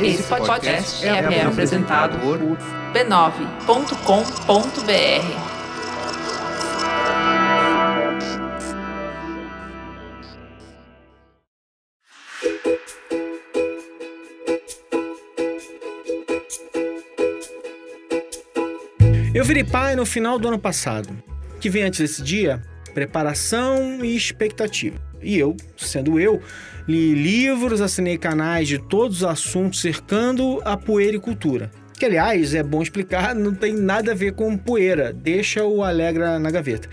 Esse podcast é, é apresentado por b9.com.br. Eu virei pai no final do ano passado. O que vem antes desse dia? Preparação e expectativa. E eu, sendo eu, li livros, assinei canais de todos os assuntos cercando a puericultura. Que, aliás, é bom explicar, não tem nada a ver com poeira, deixa o Alegra na gaveta.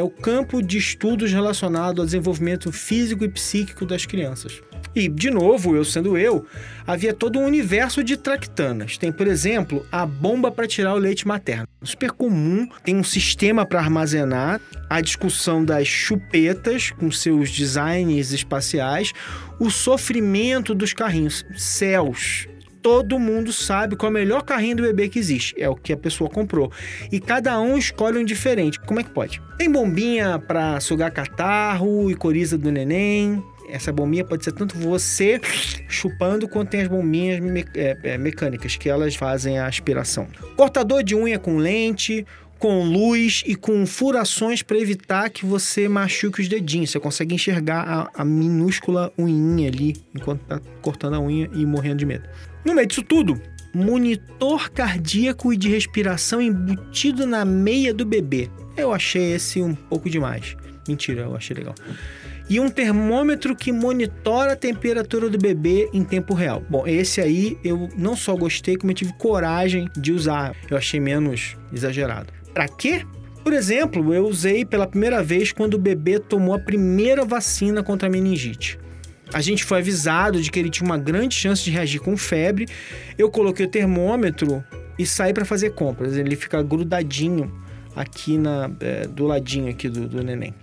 É o campo de estudos relacionado ao desenvolvimento físico e psíquico das crianças. E, de novo, eu sendo eu, havia todo um universo de tractanas. Tem, por exemplo, a bomba para tirar o leite materno. Super comum, tem um sistema para armazenar, a discussão das chupetas com seus designs espaciais, o sofrimento dos carrinhos. Céus, todo mundo sabe qual é o melhor carrinho do bebê que existe. É o que a pessoa comprou. E cada um escolhe um diferente. Como é que pode? Tem bombinha para sugar catarro e coriza do neném. Essa bombinha pode ser tanto você chupando quanto tem as bombinhas me é, é, mecânicas que elas fazem a aspiração. Cortador de unha com lente, com luz e com furações para evitar que você machuque os dedinhos. Você consegue enxergar a, a minúscula unhinha ali enquanto tá cortando a unha e morrendo de medo. No meio disso tudo, monitor cardíaco e de respiração embutido na meia do bebê. Eu achei esse um pouco demais. Mentira, eu achei legal e um termômetro que monitora a temperatura do bebê em tempo real. Bom, esse aí eu não só gostei, como eu tive coragem de usar. Eu achei menos exagerado. Para quê? Por exemplo, eu usei pela primeira vez quando o bebê tomou a primeira vacina contra a meningite. A gente foi avisado de que ele tinha uma grande chance de reagir com febre. Eu coloquei o termômetro e saí para fazer compras. Ele fica grudadinho aqui na, é, do ladinho aqui do, do neném.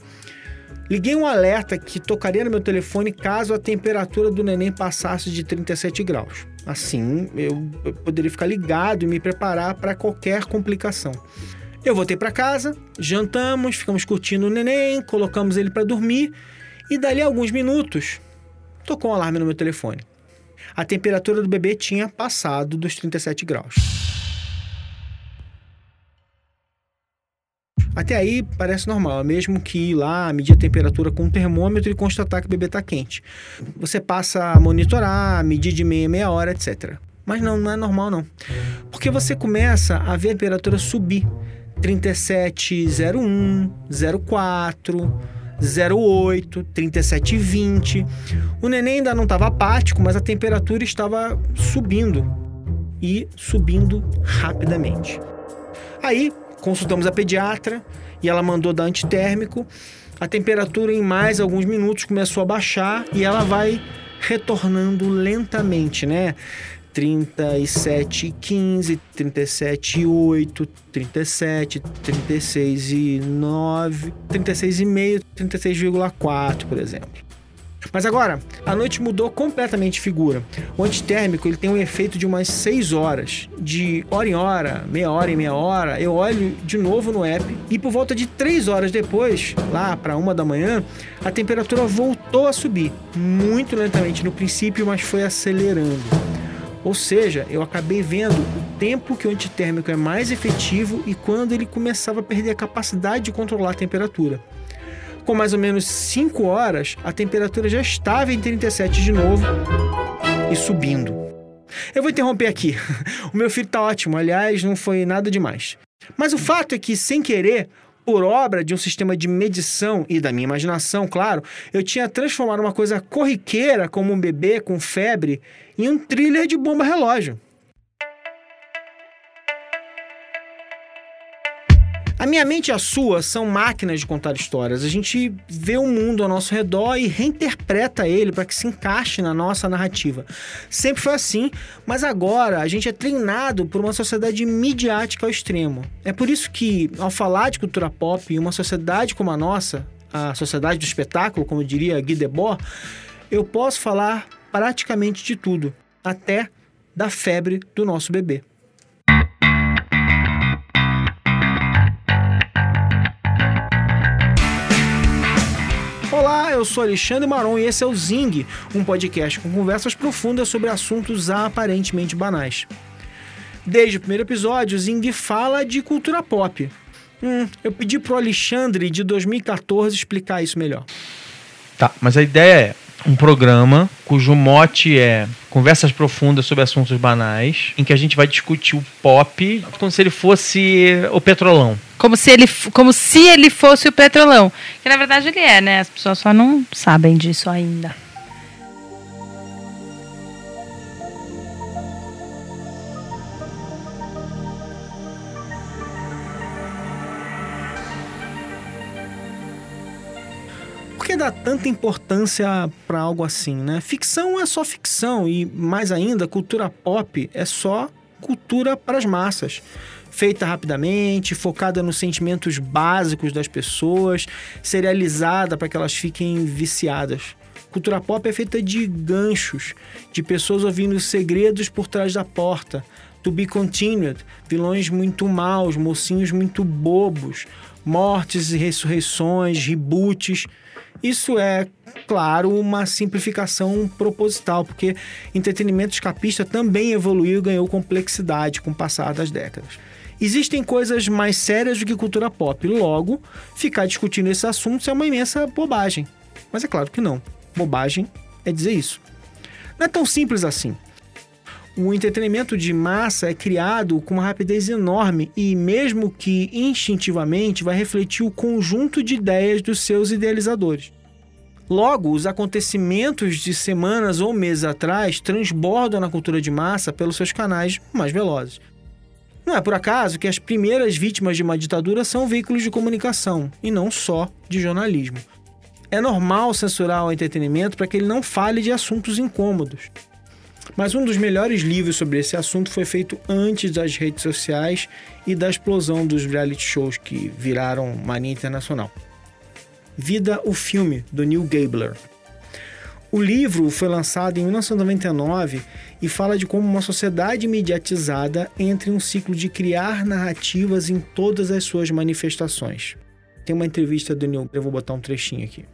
Liguei um alerta que tocaria no meu telefone caso a temperatura do neném passasse de 37 graus. Assim, eu, poderia ficar ligado e me preparar para qualquer complicação. Eu voltei para casa, jantamos, ficamos curtindo o neném, colocamos ele para dormir e dali a alguns minutos tocou um alarme no meu telefone. A temperatura do bebê tinha passado dos 37 graus. Até aí parece normal, mesmo que ir lá medir a temperatura com um termômetro e constatar que o bebê está quente. Você passa a monitorar, medir de meia meia hora, etc. Mas não, não é normal não. Porque você começa a ver a temperatura subir. 37,01, 04, 08, 37,20. O neném ainda não estava apático, mas a temperatura estava subindo e subindo rapidamente. Aí Consultamos a pediatra e ela mandou dar antitérmico. A temperatura em mais alguns minutos começou a baixar e ela vai retornando lentamente, né? 37 15, 37 8, 37, 36 e 9, 36 e meio, 36,4, por exemplo. Mas agora, a noite mudou completamente de figura. O antitérmico ele tem um efeito de umas 6 horas. De hora em hora, meia hora em meia hora, eu olho de novo no app e por volta de 3 horas depois, lá para uma da manhã, a temperatura voltou a subir. Muito lentamente no princípio, mas foi acelerando. Ou seja, eu acabei vendo o tempo que o antitérmico é mais efetivo e quando ele começava a perder a capacidade de controlar a temperatura com mais ou menos 5 horas, a temperatura já estava em 37 de novo e subindo. Eu vou interromper aqui. O meu filho tá ótimo, aliás, não foi nada demais. Mas o fato é que, sem querer, por obra de um sistema de medição e da minha imaginação, claro, eu tinha transformado uma coisa corriqueira, como um bebê com febre, em um thriller de bomba relógio. A minha mente e a sua são máquinas de contar histórias. A gente vê o mundo ao nosso redor e reinterpreta ele para que se encaixe na nossa narrativa. Sempre foi assim, mas agora a gente é treinado por uma sociedade midiática ao extremo. É por isso que, ao falar de cultura pop em uma sociedade como a nossa, a sociedade do espetáculo, como diria Guy Debord, eu posso falar praticamente de tudo, até da febre do nosso bebê. Eu sou Alexandre Maron e esse é o Zing, um podcast com conversas profundas sobre assuntos aparentemente banais. Desde o primeiro episódio, o Zing fala de cultura pop. Hum, eu pedi pro Alexandre de 2014 explicar isso melhor. Tá, mas a ideia é um programa cujo mote é conversas profundas sobre assuntos banais, em que a gente vai discutir o pop como se ele fosse o petrolão. Como se ele, como se ele fosse o petrolão. Que na verdade ele é, né? As pessoas só não sabem disso ainda. Dá tanta importância para algo assim, né? Ficção é só ficção e, mais ainda, cultura pop é só cultura para as massas. Feita rapidamente, focada nos sentimentos básicos das pessoas, serializada para que elas fiquem viciadas. Cultura pop é feita de ganchos, de pessoas ouvindo segredos por trás da porta. To be continued, vilões muito maus, mocinhos muito bobos, mortes e ressurreições, reboots. Isso é, claro, uma simplificação proposital, porque entretenimento escapista também evoluiu e ganhou complexidade com o passar das décadas. Existem coisas mais sérias do que cultura pop, logo, ficar discutindo esses assuntos é uma imensa bobagem. Mas é claro que não. Bobagem é dizer isso. Não é tão simples assim. O entretenimento de massa é criado com uma rapidez enorme e, mesmo que instintivamente, vai refletir o conjunto de ideias dos seus idealizadores. Logo, os acontecimentos de semanas ou meses atrás transbordam na cultura de massa pelos seus canais mais velozes. Não é por acaso que as primeiras vítimas de uma ditadura são veículos de comunicação e não só de jornalismo. É normal censurar o entretenimento para que ele não fale de assuntos incômodos. Mas um dos melhores livros sobre esse assunto foi feito antes das redes sociais e da explosão dos reality shows que viraram mania internacional. Vida o Filme, do Neil Gabler. O livro foi lançado em 1999 e fala de como uma sociedade mediatizada entra em um ciclo de criar narrativas em todas as suas manifestações. Tem uma entrevista do Neil, eu vou botar um trechinho aqui.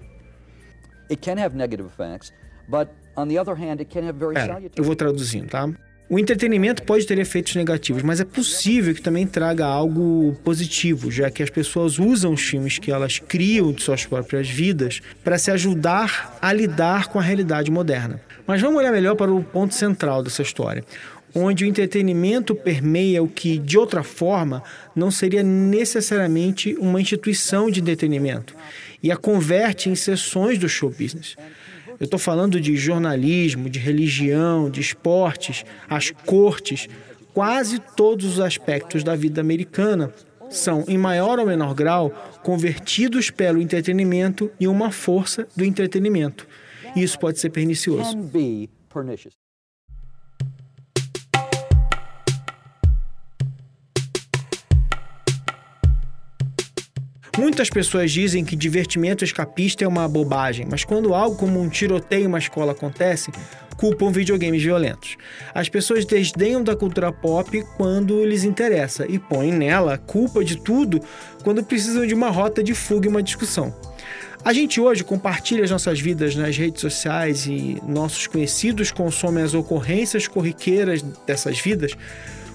It can have negative effects, but on the other hand, it can have very Pera, salutary. eu vou traduzindo, tá? O entretenimento pode ter efeitos negativos, mas é possível que também traga algo positivo, já que as pessoas usam os filmes que elas criam de suas próprias vidas para se ajudar a lidar com a realidade moderna. Mas vamos olhar melhor para o ponto central dessa história, onde o entretenimento permeia o que, de outra forma, não seria necessariamente uma instituição de entretenimento e a converte em sessões do show business. Eu estou falando de jornalismo, de religião, de esportes, as cortes. Quase todos os aspectos da vida americana são, em maior ou menor grau, convertidos pelo entretenimento em uma força do entretenimento. Isso pode ser pernicioso. Muitas pessoas dizem que divertimento escapista é uma bobagem, mas quando algo como um tiroteio em uma escola acontece, culpam videogames violentos. As pessoas desdenham da cultura pop quando lhes interessa e põem nela culpa de tudo quando precisam de uma rota de fuga e uma discussão. A gente hoje compartilha as nossas vidas nas redes sociais e nossos conhecidos consomem as ocorrências corriqueiras dessas vidas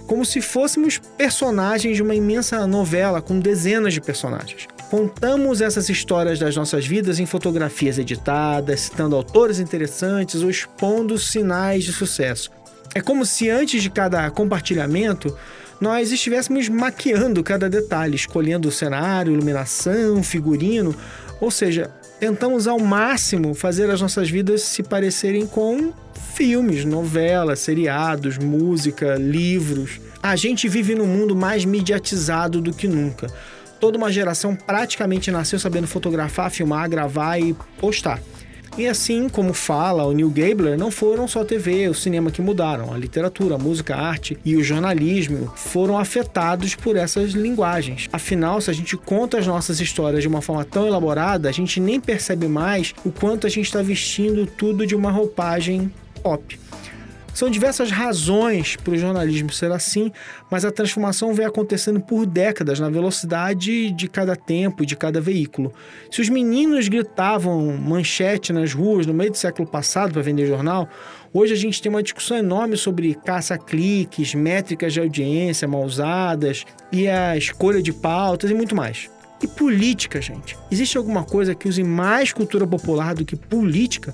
como se fôssemos personagens de uma imensa novela com dezenas de personagens. Contamos essas histórias das nossas vidas em fotografias editadas, citando autores interessantes ou expondo sinais de sucesso. É como se antes de cada compartilhamento nós estivéssemos maquiando cada detalhe, escolhendo o cenário, iluminação, figurino, ou seja, tentamos ao máximo fazer as nossas vidas se parecerem com filmes, novelas, seriados, música, livros. A gente vive num mundo mais mediatizado do que nunca. Toda uma geração praticamente nasceu sabendo fotografar, filmar, gravar e postar. E assim como fala o Neil Gabler, não foram só a TV o cinema que mudaram. A literatura, a música, a arte e o jornalismo foram afetados por essas linguagens. Afinal, se a gente conta as nossas histórias de uma forma tão elaborada, a gente nem percebe mais o quanto a gente está vestindo tudo de uma roupagem pop. São diversas razões para o jornalismo ser assim, mas a transformação vem acontecendo por décadas na velocidade de cada tempo e de cada veículo. Se os meninos gritavam manchete nas ruas no meio do século passado para vender jornal, hoje a gente tem uma discussão enorme sobre caça-cliques, métricas de audiência mal usadas e a escolha de pautas e muito mais. E política, gente? Existe alguma coisa que use mais cultura popular do que política?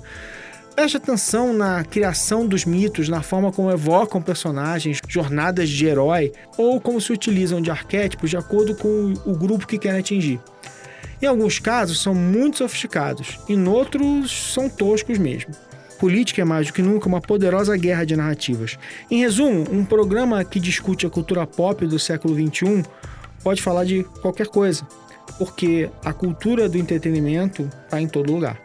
Preste atenção na criação dos mitos, na forma como evocam personagens, jornadas de herói, ou como se utilizam de arquétipos de acordo com o grupo que querem atingir. Em alguns casos são muito sofisticados, em outros são toscos mesmo. Política é mais do que nunca uma poderosa guerra de narrativas. Em resumo, um programa que discute a cultura pop do século XXI pode falar de qualquer coisa, porque a cultura do entretenimento está em todo lugar.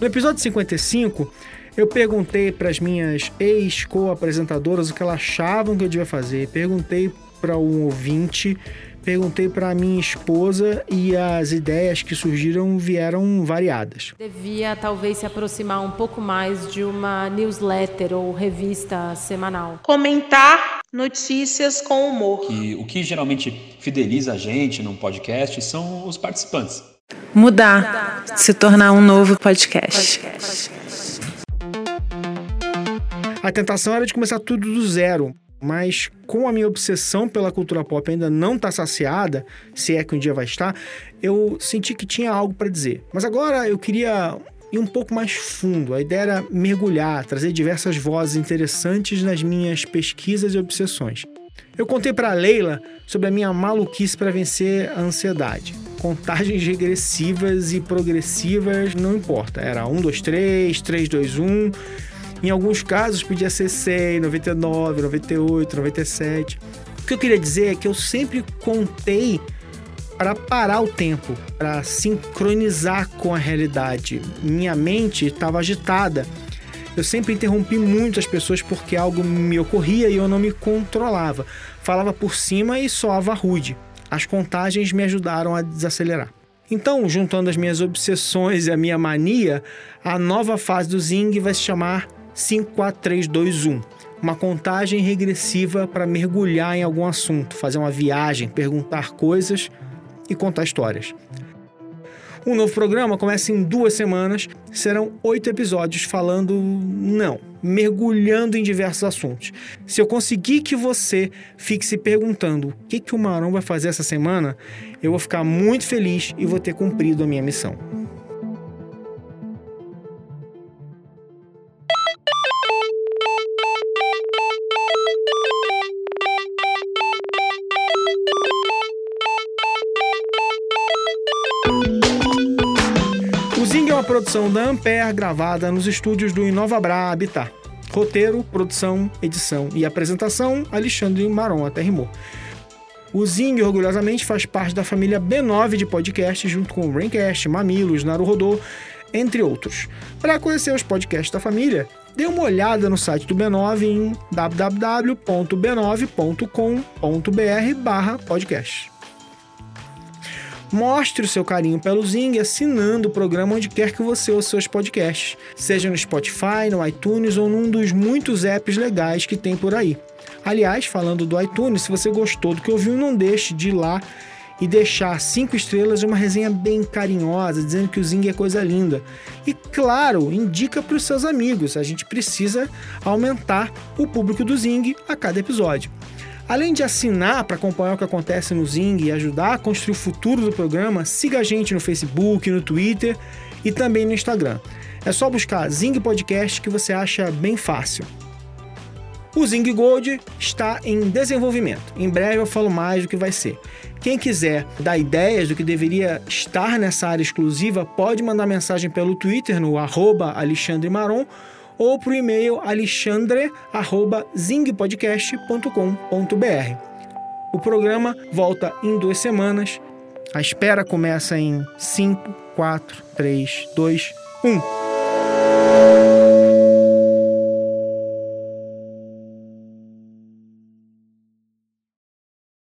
No episódio 55, eu perguntei para as minhas ex-co-apresentadoras o que elas achavam que eu devia fazer. Perguntei para um ouvinte, perguntei para minha esposa e as ideias que surgiram vieram variadas. Devia talvez se aproximar um pouco mais de uma newsletter ou revista semanal. Comentar notícias com humor. E o que geralmente fideliza a gente num podcast são os participantes. Mudar, se tornar um novo podcast. A tentação era de começar tudo do zero, mas como a minha obsessão pela cultura pop ainda não está saciada, se é que um dia vai estar, eu senti que tinha algo para dizer. Mas agora eu queria ir um pouco mais fundo. A ideia era mergulhar, trazer diversas vozes interessantes nas minhas pesquisas e obsessões. Eu contei para Leila sobre a minha maluquice para vencer a ansiedade. Contagens regressivas e progressivas, não importa. Era 1, 2, 3, 3, 2, 1. Em alguns casos podia ser 100, 99, 98, 97. O que eu queria dizer é que eu sempre contei para parar o tempo, para sincronizar com a realidade. Minha mente estava agitada. Eu sempre interrompi muito as pessoas porque algo me ocorria e eu não me controlava. Falava por cima e soava rude. As contagens me ajudaram a desacelerar. Então, juntando as minhas obsessões e a minha mania, a nova fase do Zing vai se chamar 54321 uma contagem regressiva para mergulhar em algum assunto, fazer uma viagem, perguntar coisas e contar histórias. Um novo programa começa em duas semanas. Serão oito episódios falando, não, mergulhando em diversos assuntos. Se eu conseguir que você fique se perguntando o que, que o Marão vai fazer essa semana, eu vou ficar muito feliz e vou ter cumprido a minha missão. Produção da Ampere, gravada nos estúdios do Inovabra Habitat. Roteiro, produção, edição e apresentação, Alexandre Maron, até rimou. O Zing, orgulhosamente, faz parte da família B9 de podcasts, junto com o Braincast, Mamilos, Naruhodô, entre outros. Para conhecer os podcasts da família, dê uma olhada no site do B9 em www.b9.com.br podcast. Mostre o seu carinho pelo Zing assinando o programa onde quer que você ouça seus podcasts, seja no Spotify, no iTunes ou num dos muitos apps legais que tem por aí. Aliás, falando do iTunes, se você gostou do que ouviu, não deixe de ir lá e deixar cinco estrelas e uma resenha bem carinhosa, dizendo que o Zing é coisa linda. E claro, indica para os seus amigos. A gente precisa aumentar o público do Zing a cada episódio. Além de assinar para acompanhar o que acontece no Zing e ajudar a construir o futuro do programa, siga a gente no Facebook, no Twitter e também no Instagram. É só buscar Zing Podcast que você acha bem fácil. O Zing Gold está em desenvolvimento. Em breve eu falo mais do que vai ser. Quem quiser dar ideias do que deveria estar nessa área exclusiva, pode mandar mensagem pelo Twitter no arroba Alexandre Maron ou para o e-mail alexandre.zingpodcast.com.br. O programa volta em duas semanas. A espera começa em 5, 4, 3, 2, 1.